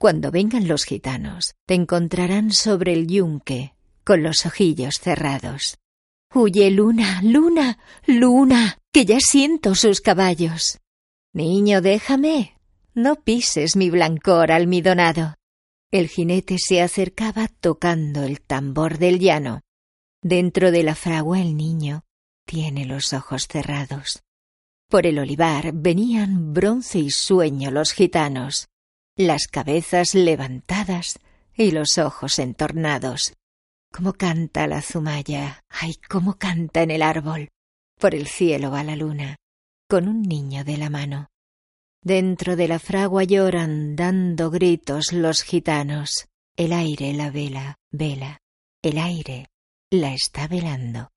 Cuando vengan los gitanos, te encontrarán sobre el yunque, con los ojillos cerrados. Huye, luna, luna, luna, que ya siento sus caballos. Niño, déjame. No pises mi blancor almidonado. El jinete se acercaba tocando el tambor del llano. Dentro de la fragua el niño tiene los ojos cerrados. Por el olivar venían bronce y sueño los gitanos las cabezas levantadas y los ojos entornados. Cómo canta la zumaya, ay, cómo canta en el árbol. Por el cielo va la luna, con un niño de la mano. Dentro de la fragua lloran dando gritos los gitanos. El aire la vela, vela. El aire la está velando.